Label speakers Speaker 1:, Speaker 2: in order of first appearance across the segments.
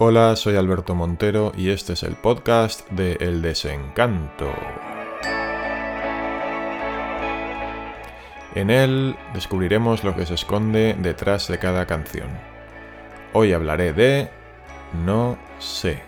Speaker 1: Hola, soy Alberto Montero y este es el podcast de El Desencanto. En él descubriremos lo que se esconde detrás de cada canción. Hoy hablaré de No sé.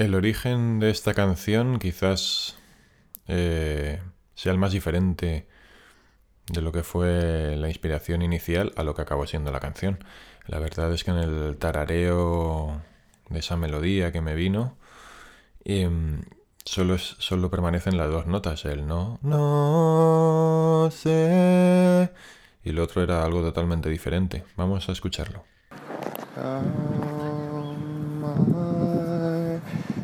Speaker 2: El
Speaker 1: origen de esta canción quizás eh, sea el más diferente de lo que fue la inspiración inicial a lo que acabó siendo la canción. La verdad es que en el tarareo de esa melodía que me vino, em, solo, solo permanecen las dos notas, el no, no sé, y el otro era algo totalmente diferente. Vamos a escucharlo.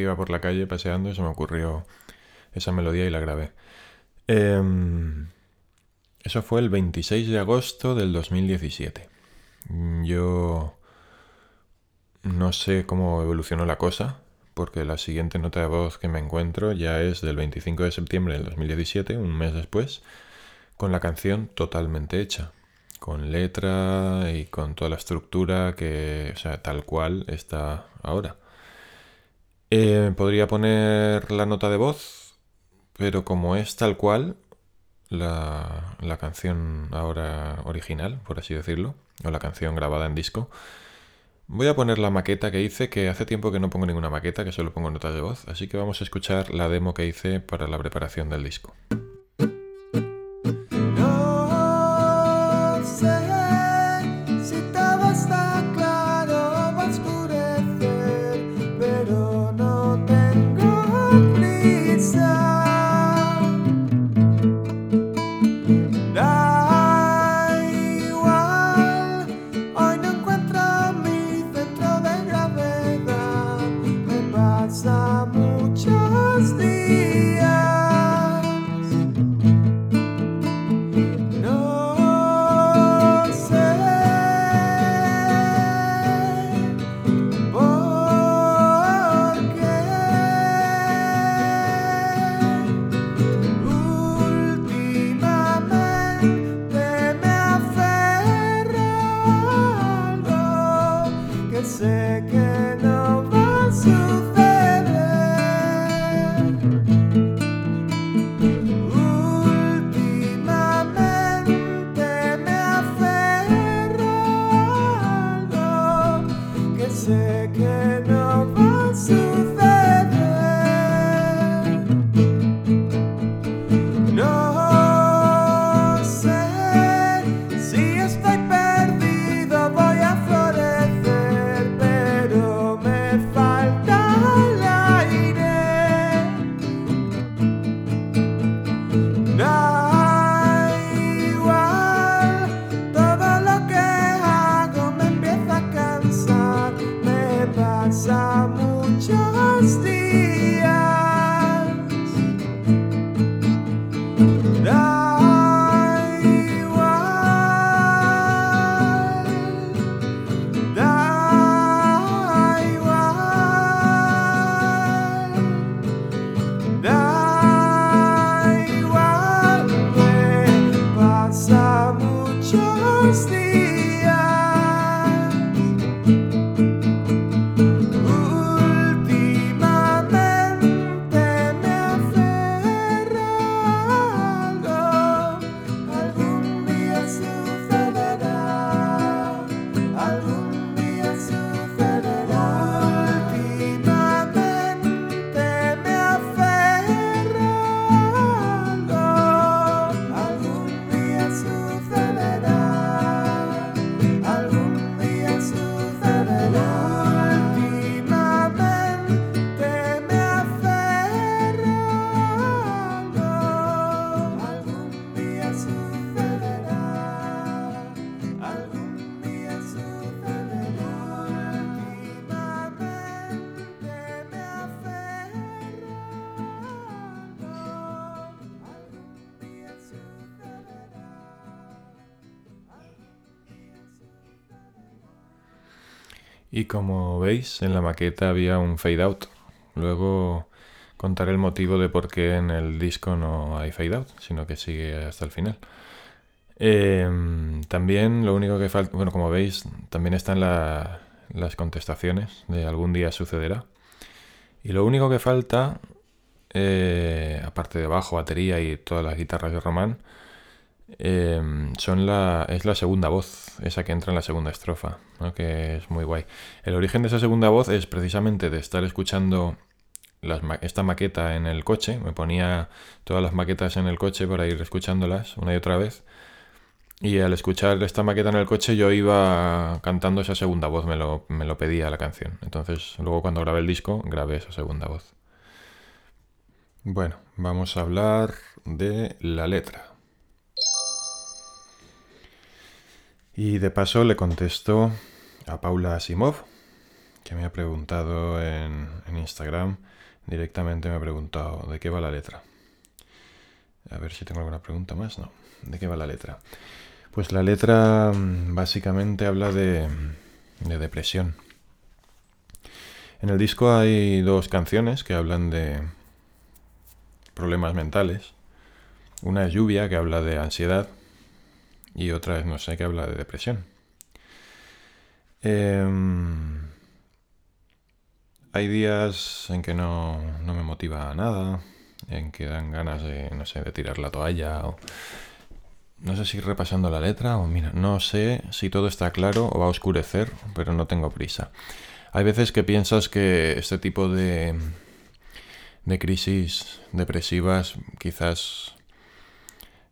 Speaker 1: iba por la calle paseando y se me ocurrió esa melodía y la grabé. Em, eso fue el 26 de agosto del 2017. Yo no sé cómo evolucionó la cosa, porque la siguiente nota de voz que me encuentro ya es del 25 de septiembre del 2017, un mes después, con la canción totalmente hecha, con letra y con toda la estructura que, o sea, tal cual está ahora. Eh, podría poner la nota de voz, pero como es tal cual la, la canción ahora original, por así decirlo, o la canción grabada en disco, Voy a poner la maqueta que hice, que hace tiempo que no pongo ninguna maqueta, que solo pongo notas de voz, así que vamos a escuchar la demo que hice para la preparación del disco. Y como veis, en la maqueta había un fade out. Luego contaré el motivo de por qué en el disco no hay fade out, sino que sigue hasta el final. Em, también lo único que falta, bueno, como veis, también están la- las contestaciones de algún día sucederá. Y lo único que falta, eh, aparte de bajo, batería y todas las guitarras de Román, em, son la, es la segunda voz, esa que entra en la segunda estrofa, que es muy guay. El origen de esa segunda voz es precisamente de estar escuchando las esta maqueta en el coche, me ponía todas las maquetas en el coche para ir escuchándolas una y otra vez. Y al escuchar esta maqueta en el coche yo iba cantando esa segunda voz, me lo, me lo pedía la canción. Entonces luego cuando grabé el disco grabé esa segunda voz. Bueno, vamos a hablar de la letra. Y de paso le contesto a Paula Asimov, que me ha preguntado en, Instagram, directamente me ha preguntado de qué va la letra. A ver si tengo alguna pregunta más. No. ¿De qué va la letra? Pues la letra mm, básicamente habla de, de depresión. En el disco hay dos canciones que hablan de problemas mentales. Una es Lluvia, que habla de ansiedad, y otra es No sé, que habla de depresión. Em, hay días en que no, no me motiva nada, en que dan ganas de, no sé, de tirar la toalla o... No sé si repasando la letra o mira, no sé si todo está claro o va a oscurecer, pero no tengo prisa. Hay veces que piensas que este tipo de, de crisis depresivas quizás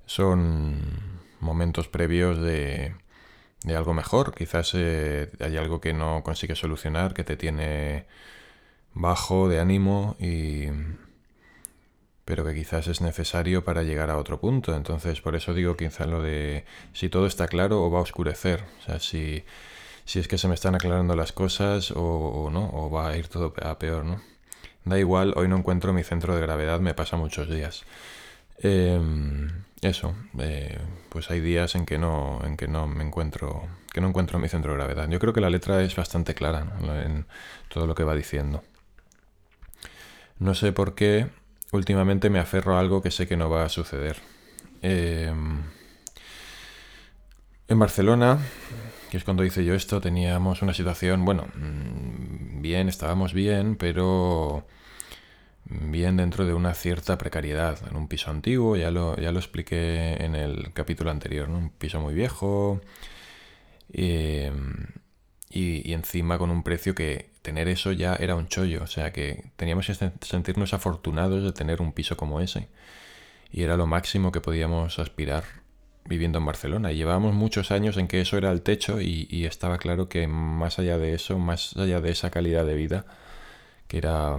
Speaker 1: son momentos previos de, de algo mejor. Quizás eh, hay algo que no consigues solucionar, que te tiene bajo de ánimo y pero que quizás es necesario para llegar a otro punto. Entonces, por eso digo quizás lo de si todo está claro o va a oscurecer. O sea, si, si es que se me están aclarando las cosas o, o no, o va a ir todo a peor, ¿no? Da igual, hoy no encuentro mi centro de gravedad, me pasa muchos días. Em, eso, eh, pues hay días en que no, en que no me encuentro, que no encuentro mi centro de gravedad. Yo creo que la letra es bastante clara en todo lo que va diciendo. No sé por qué últimamente me aferro a algo que sé que no va a suceder. Eh, en Barcelona, que es cuando hice yo esto, teníamos una situación, bueno, mm, bien, estábamos bien, pero bien dentro de una cierta precariedad. En un piso antiguo, ya lo, ya lo expliqué en el capítulo anterior, ¿no? Un piso muy viejo. eh, y, encima con un precio que tener eso ya era un chollo. O sea que teníamos que sen- sentirnos afortunados de tener un piso como ese. Y era lo máximo que podíamos aspirar viviendo en Barcelona. Llevábamos muchos años en que eso era el techo y, estaba claro que más allá de eso, más allá de esa calidad de vida, que era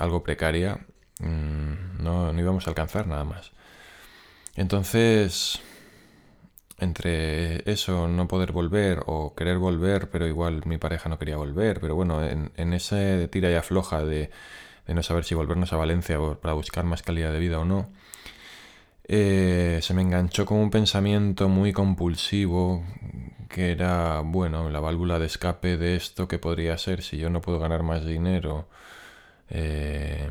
Speaker 1: algo precaria, mm, no, no íbamos a alcanzar nada más. Entonces, entre eso, no poder volver o querer volver, pero igual mi pareja no quería volver, pero bueno, en, en ese tira y afloja de, no saber si volvernos a Valencia para buscar más calidad de vida o no, eh, se me enganchó con un pensamiento muy compulsivo que era, bueno, la válvula de escape de esto que podría ser si yo no puedo ganar más dinero. Eh,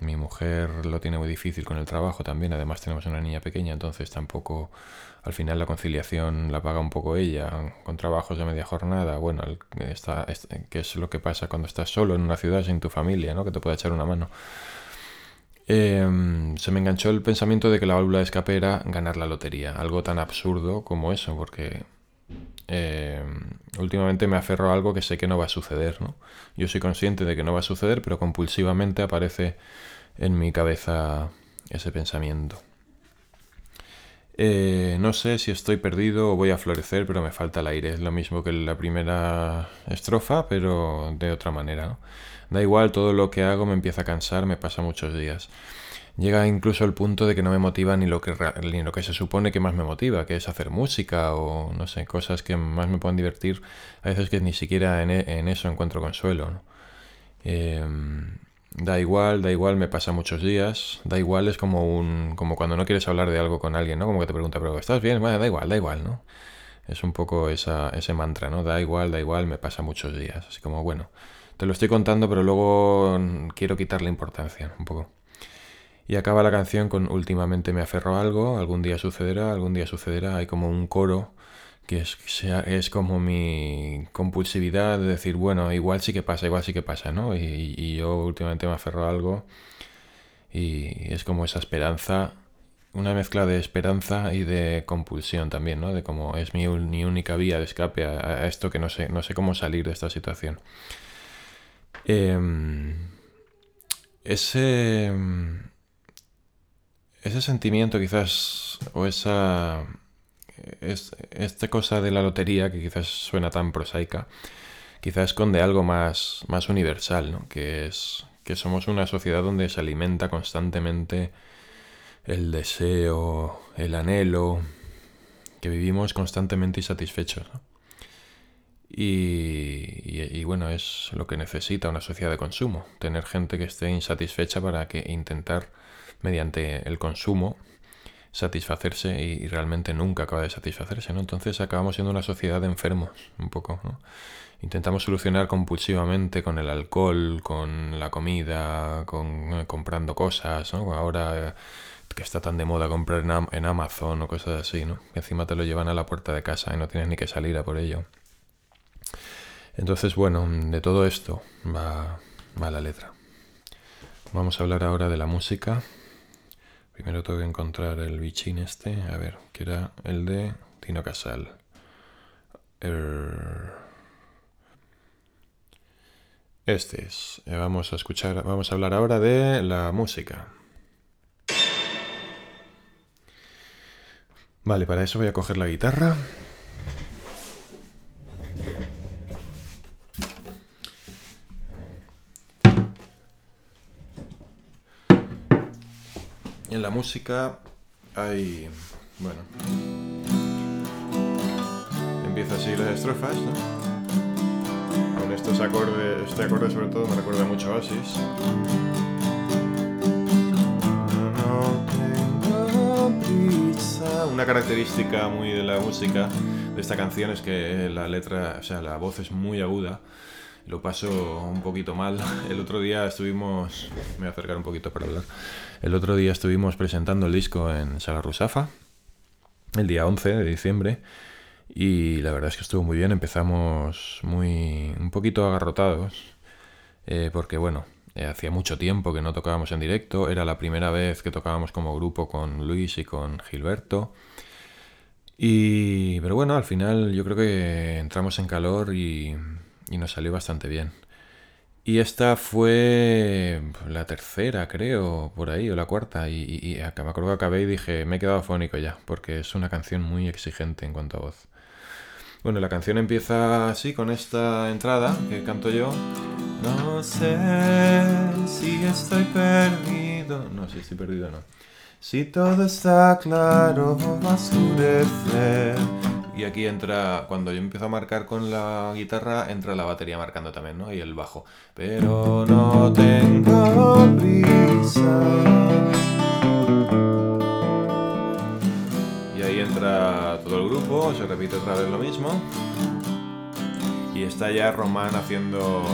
Speaker 1: mi mujer lo tiene muy difícil con el trabajo también, además tenemos una niña pequeña, entonces tampoco al final la conciliación la paga un poco ella, con trabajos de media jornada, bueno, está, es- que es lo que pasa cuando estás solo en una ciudad sin tu familia, ¿no? Que te puede echar una mano. Eh, se me enganchó el pensamiento de que la válvula de escape era ganar la lotería, algo tan absurdo como eso, porque eh, últimamente me aferro a algo que sé que no va a suceder, ¿no? Yo soy consciente de que no va a suceder, pero compulsivamente aparece en mi cabeza ese pensamiento. Eh, no sé si estoy perdido o voy a florecer, pero me falta el aire. Es lo mismo que la primera estrofa, pero de otra manera. Da igual, todo lo que hago me empieza a cansar, me pasa muchos días. Llega incluso el punto de que no me motiva ni lo que, lo que se supone que más me motiva, que es hacer música o no sé, cosas que más me pueden divertir. A veces que ni siquiera en, e- eso encuentro consuelo, ¿no? Eh, da igual, da igual, me pasa muchos días. Da igual es como un, como cuando no quieres hablar de algo con alguien, ¿no? Como que te pregunta, pero ¿estás bien? Bueno, da igual, da igual, ¿no? Es un poco esa, ese mantra, ¿no? Da igual, da igual, me pasa muchos días. Así como, bueno, te lo estoy contando, pero luego mm, quiero quitarle importancia, un poco. Y acaba la canción con últimamente me aferro a algo, algún día sucederá, algún día sucederá. Hay como un coro que es, es como mi compulsividad de decir, bueno, igual sí que pasa, igual sí que pasa, ¿no? Y, yo últimamente me aferro a algo y es como esa esperanza, una mezcla de esperanza y de compulsión también, ¿no? De como es mi, única vía de escape a, a esto que no sé, no sé cómo salir de esta situación. Em, ese, ese sentimiento quizás, o esa, es, esta cosa de la lotería que quizás suena tan prosaica, quizás esconde algo más, más universal, ¿no? Que es que somos una sociedad donde se alimenta constantemente el deseo, el anhelo, que vivimos constantemente insatisfechos. ¿no? Y, y- y, bueno, es lo que necesita una sociedad de consumo, tener gente que esté insatisfecha para que intentar, mediante el consumo, satisfacerse y, y realmente nunca acaba de satisfacerse, ¿no? Entonces acabamos siendo una sociedad de enfermos, un poco, ¿no? Intentamos solucionar compulsivamente con el alcohol, con la comida, con eh, comprando cosas, ¿no? Ahora eh, que está tan de moda comprar en, Am- en Amazon o cosas así, ¿no? Que encima te lo llevan a la puerta de casa y no tienes ni que salir a por ello. Entonces, bueno, de todo esto va la letra. Vamos a hablar ahora de la música. Primero tengo que encontrar el bichín este, a ver, que era el de Tino Casal. Er, Este es. Eh, Vamos a escuchar, vamos a hablar ahora de la música. Vale, para eso voy a coger la guitarra. En la música hay, bueno, empieza así las estrofas, ¿no? Con estos acordes, este acorde sobre todo me recuerda mucho a Oasis. Una característica muy de la música de esta canción es que la letra, o sea, la voz es muy aguda. Lo paso un poquito mal. El otro día estuvimos. Me voy a acercar un poquito para hablar. El otro día estuvimos presentando el disco en Sala Rusafa, el día 11 de diciembre. Y la verdad es que estuvo muy bien. Empezamos muy. un poquito agarrotados. eh, porque bueno, eh, hacía mucho tiempo que no tocábamos en directo. Era la primera vez que tocábamos como grupo con Luis y con Gilberto. Y, pero bueno, al final yo creo que entramos en calor y, y nos salió bastante bien. Y esta fue la tercera, creo, por ahí, o la cuarta. Y, y- me acuerdo que acabé y dije, me he quedado afónico ya, porque es una canción muy exigente en cuanto a voz. Bueno, la canción empieza así, con esta entrada que canto yo. No sé si estoy perdido. No, si estoy perdido, no. Si todo está claro, va a oscurecer. Y aquí entra, cuando yo empiezo a marcar con la guitarra, entra la batería marcando también, ¿no? Y el bajo. Pero no tengo prisa. Y ahí entra todo el grupo, se repite otra vez lo mismo. Y está ya Román haciendo.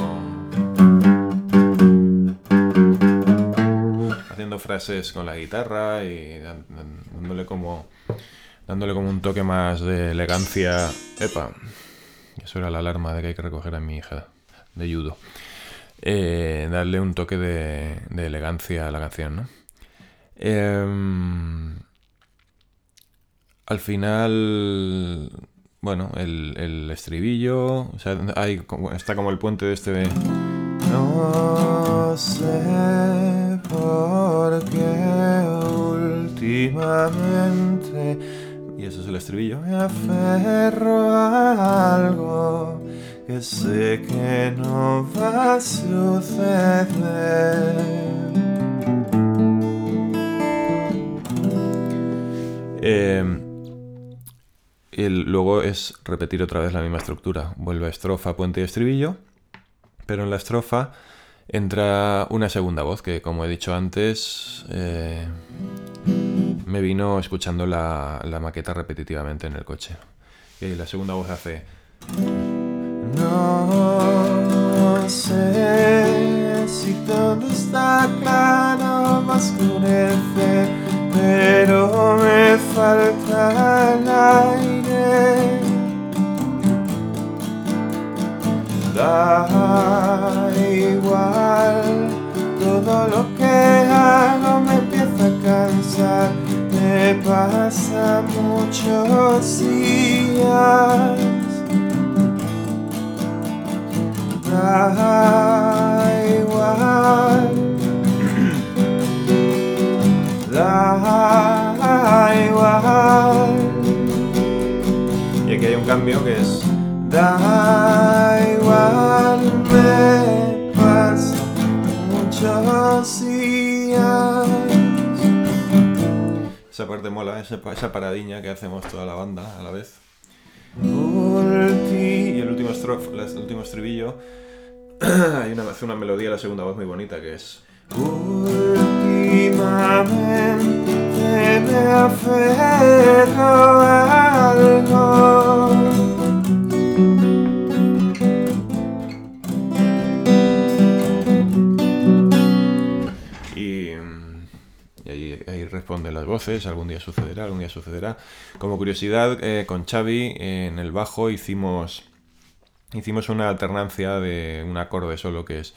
Speaker 1: haciendo frases con la guitarra y dándole como. Dándole como un toque más de elegancia. ¡Epa! Eso era la alarma de que hay que recoger a mi hija de judo. Eh, darle un toque de, de elegancia a la canción, ¿no? Em, al final, bueno, el, el estribillo, o sea, está como el puente de este de... No sé por qué últimamente... Y eso es el estribillo. Me aferro a algo que sé que no va a suceder. El- luego es repetir otra vez la misma estructura. Vuelve a estrofa, puente y estribillo. Pero en la estrofa entra una segunda voz que, como he dicho antes, eh, me vino escuchando la, la maqueta repetitivamente en el coche. Y la segunda voz hace... No sé si todo está claro, va a oscurecer, pero me falta el aire. Da igual, todo lo que hago me empieza a cansar. Me pasa muchos días. Da igual. Da igual. Y aquí hay un cambio que es. Da igual, me pasa muchos días. Esa parte mola, esa, esa paradiña que hacemos toda la banda a la vez. Y el último estrof, el último estribillo. Hay una, hace una melodía la segunda voz muy bonita que es...
Speaker 2: Últimamente me aferro a algo
Speaker 1: voces, algún día sucederá, algún día sucederá. Como curiosidad, eh, con Xavi eh, en el bajo hicimos, hicimos una alternancia de un acorde solo que es...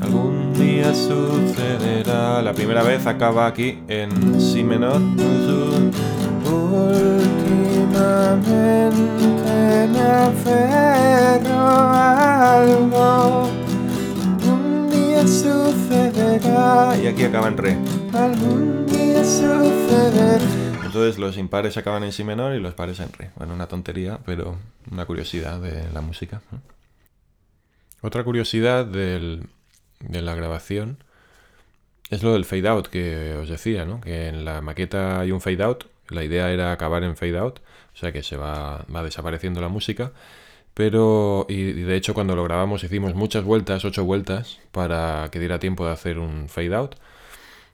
Speaker 1: Algún día sucederá. La primera vez acaba aquí en Si menor.
Speaker 2: Últimamente me aferro a algo Un día sucederá
Speaker 1: Y aquí acaba en Re.
Speaker 2: Algún día
Speaker 1: Entonces los impares acaban en Si menor y los pares en Re. Bueno, una tontería, pero una curiosidad de la música. Otra curiosidad de la grabación es lo del fade out que os decía, ¿no? Que en la maqueta hay un fade out. La idea era acabar en fade out, o sea que se va, va desapareciendo la música. Pero, y de hecho, cuando lo grabamos hicimos muchas vueltas, ocho vueltas, para que diera tiempo de hacer un fade out.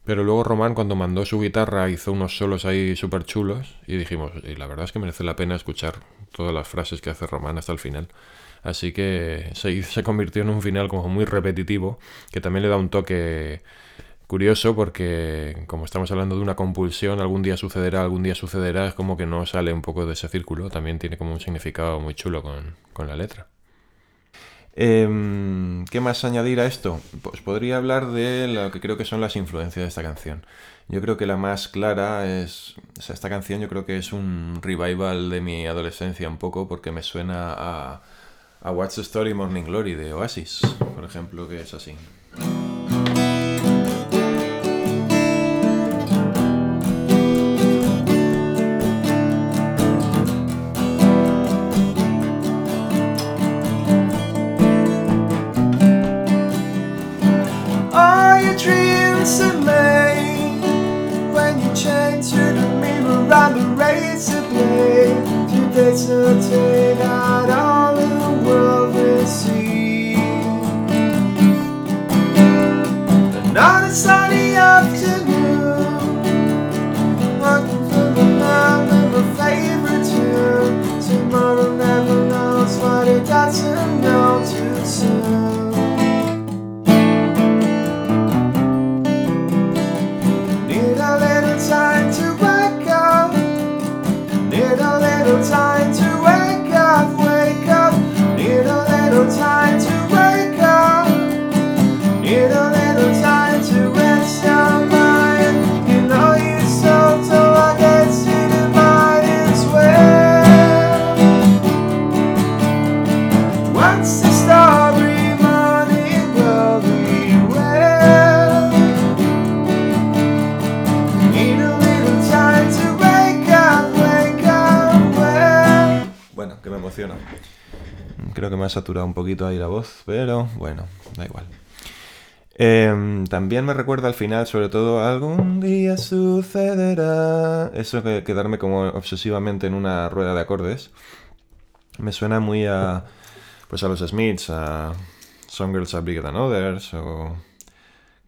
Speaker 1: Pero luego Román, cuando mandó su guitarra, hizo unos solos ahí súper chulos. Y dijimos, y la verdad es que merece la pena escuchar todas las frases que hace Román hasta el final. Así que se, se convirtió en un final como muy repetitivo, que también le da un toque curioso porque como estamos hablando de una compulsión, algún día sucederá, algún día sucederá, es como que no sale un poco de ese círculo, también tiene como un significado muy chulo con, con la letra. Em, ¿Qué más añadir a esto? Pues podría hablar de lo que creo que son las influencias de esta canción. Yo creo que la más clara es... o sea, esta canción yo creo que es un revival de mi adolescencia un poco porque me suena a, a What's the Story Morning Glory de Oasis, por ejemplo, que es así. Saturado un poquito ahí la voz, pero bueno, da igual. Em, también me recuerda al final, sobre todo, algún día sucederá. Eso que quedarme como obsesivamente en una rueda de acordes. Me suena muy a. Pues a los Smiths, a Some Girls Are Bigger Than Others, o.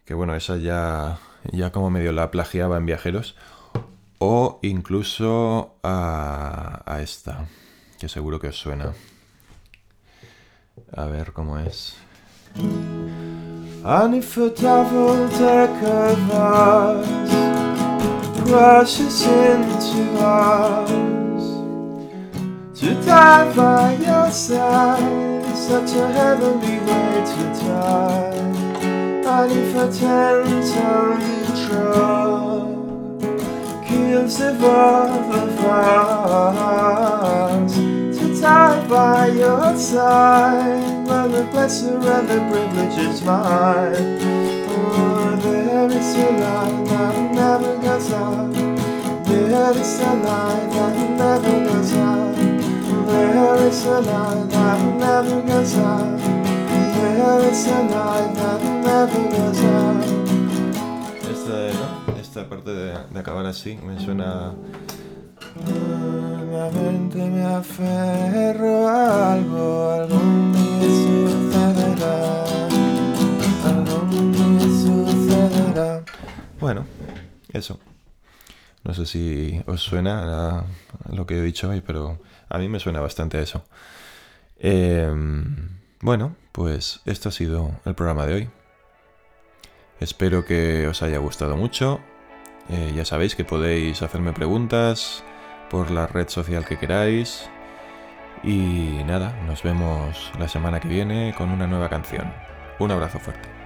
Speaker 1: Que bueno, esa ya. Ya como medio la plagiaba en viajeros. O incluso a, a esta, que seguro que os suena. A ver cómo es.
Speaker 2: And if a double decker bus crashes into us, to die by your side is such a heavenly way to die. And if a ten ton truck kills the both by your side when the pleasure and the privilege is mine. Oh, there is a line that never goes out. There is a line that never goes out. There is a line that never goes out. There is a line that never goes out.
Speaker 1: Esta, ¿no? Esta parte de, de acabar así me suena.
Speaker 2: Me aferro a algo, algún sucederá. Algún día sucederá.
Speaker 1: Bueno, eso. No sé si os suena lo que he dicho hoy, pero a mí me suena bastante a eso. Em, bueno, pues esto ha sido el programa de hoy. Espero que os haya gustado mucho. Eh, ya sabéis que podéis hacerme preguntas por la red social que queráis. Y nada, nos vemos la semana que viene con una nueva canción. Un abrazo fuerte.